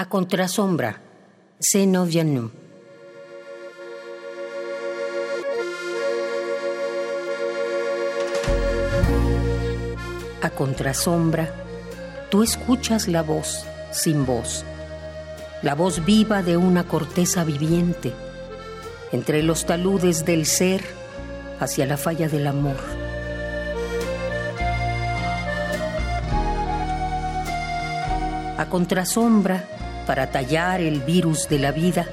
A contrasombra, Se no vient nous. A contrasombra, tú escuchas la voz sin voz, la voz viva de una corteza viviente, entre los taludes del ser hacia la falla del amor. A contrasombra, para tallar el virus de la vida,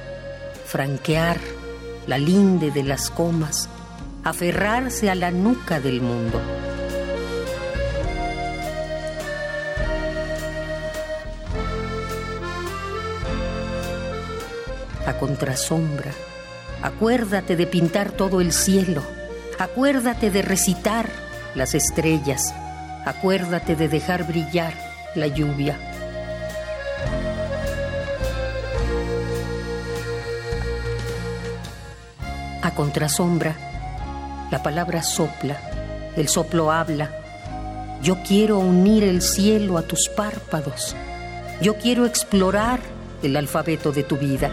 franquear la linde de las comas, aferrarse a la nuca del mundo. A contrasombra, acuérdate de pintar todo el cielo, acuérdate de recitar las estrellas, acuérdate de dejar brillar la lluvia. A contrasombra, la palabra sopla, el soplo habla. Yo quiero unir el cielo a tus párpados. Yo quiero explorar el alfabeto de tu vida.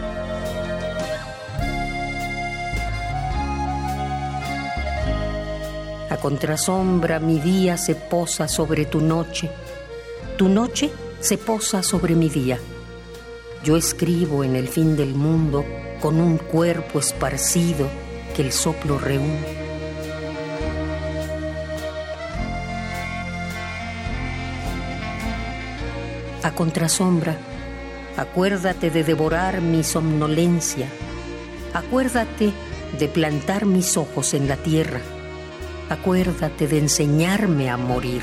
A contrasombra mi día se posa sobre tu noche. Tu noche se posa sobre mi día. Yo escribo en el fin del mundo con un cuerpo esparcido que el soplo reúne. A contrasombra, acuérdate de devorar mi somnolencia. Acuérdate de plantar mis ojos en la tierra. Acuérdate de enseñarme a morir.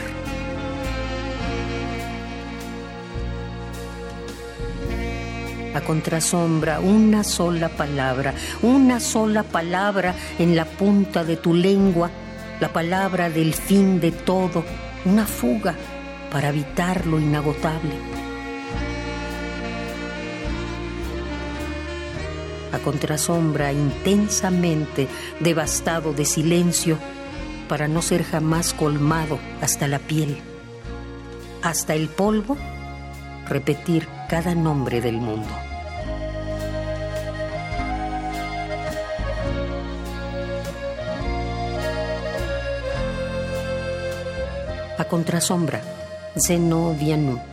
A contrasombra una sola palabra, una sola palabra en la punta de tu lengua, la palabra del fin de todo, una fuga para evitar lo inagotable. A contrasombra intensamente devastado de silencio para no ser jamás colmado hasta la piel, hasta el polvo, repetir cada nombre del mundo. A contrasombra, Zeno Vianu.